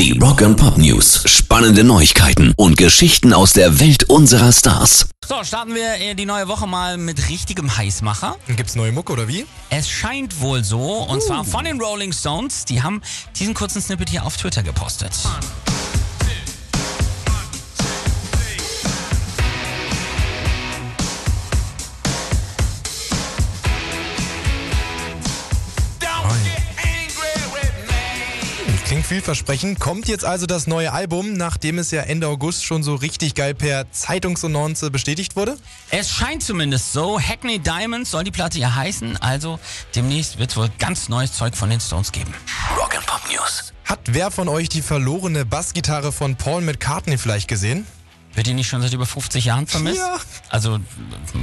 Die Rock and Pop News. Spannende Neuigkeiten und Geschichten aus der Welt unserer Stars. So, starten wir äh, die neue Woche mal mit richtigem Heißmacher. Gibt's neue Mucke oder wie? Es scheint wohl so, und zwar von den Rolling Stones. Die haben diesen kurzen Snippet hier auf Twitter gepostet. Klingt vielversprechend. Kommt jetzt also das neue Album, nachdem es ja Ende August schon so richtig geil per Zeitungsannonce bestätigt wurde? Es scheint zumindest so. Hackney Diamonds soll die Platte ja heißen. Also demnächst wird es wohl ganz neues Zeug von den Stones geben. Rock and Pop News. Hat wer von euch die verlorene Bassgitarre von Paul McCartney vielleicht gesehen? Wird die nicht schon seit über 50 Jahren vermisst? Ja. Also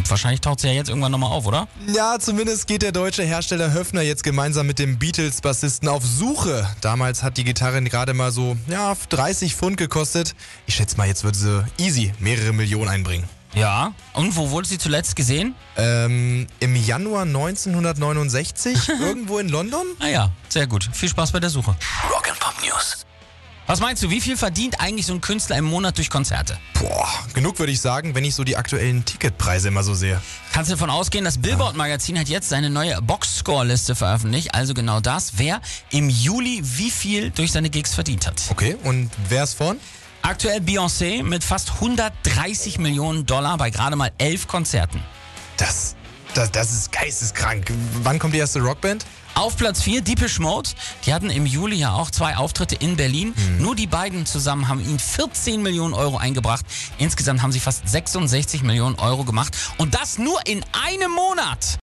wahrscheinlich taucht sie ja jetzt irgendwann nochmal auf, oder? Ja, zumindest geht der deutsche Hersteller Höfner jetzt gemeinsam mit dem Beatles-Bassisten auf Suche. Damals hat die Gitarre gerade mal so, ja, 30 Pfund gekostet. Ich schätze mal, jetzt würde sie easy mehrere Millionen einbringen. Ja. Und wo wurde sie zuletzt gesehen? Ähm, im Januar 1969, irgendwo in London? Ah ja, sehr gut. Viel Spaß bei der Suche. Rock and Pop News. Was meinst du, wie viel verdient eigentlich so ein Künstler im Monat durch Konzerte? Boah, genug würde ich sagen, wenn ich so die aktuellen Ticketpreise immer so sehe. Kannst du davon ausgehen, das Billboard-Magazin hat jetzt seine neue Box-Score-Liste veröffentlicht. Also genau das, wer im Juli wie viel durch seine Gigs verdient hat. Okay, und wer ist vorn? Aktuell Beyoncé mit fast 130 Millionen Dollar bei gerade mal elf Konzerten. Das, das, das ist geisteskrank. Wann kommt die erste Rockband? Auf Platz 4 Deepish Mode. Die hatten im Juli ja auch zwei Auftritte in Berlin. Nur die beiden zusammen haben ihnen 14 Millionen Euro eingebracht. Insgesamt haben sie fast 66 Millionen Euro gemacht. Und das nur in einem Monat.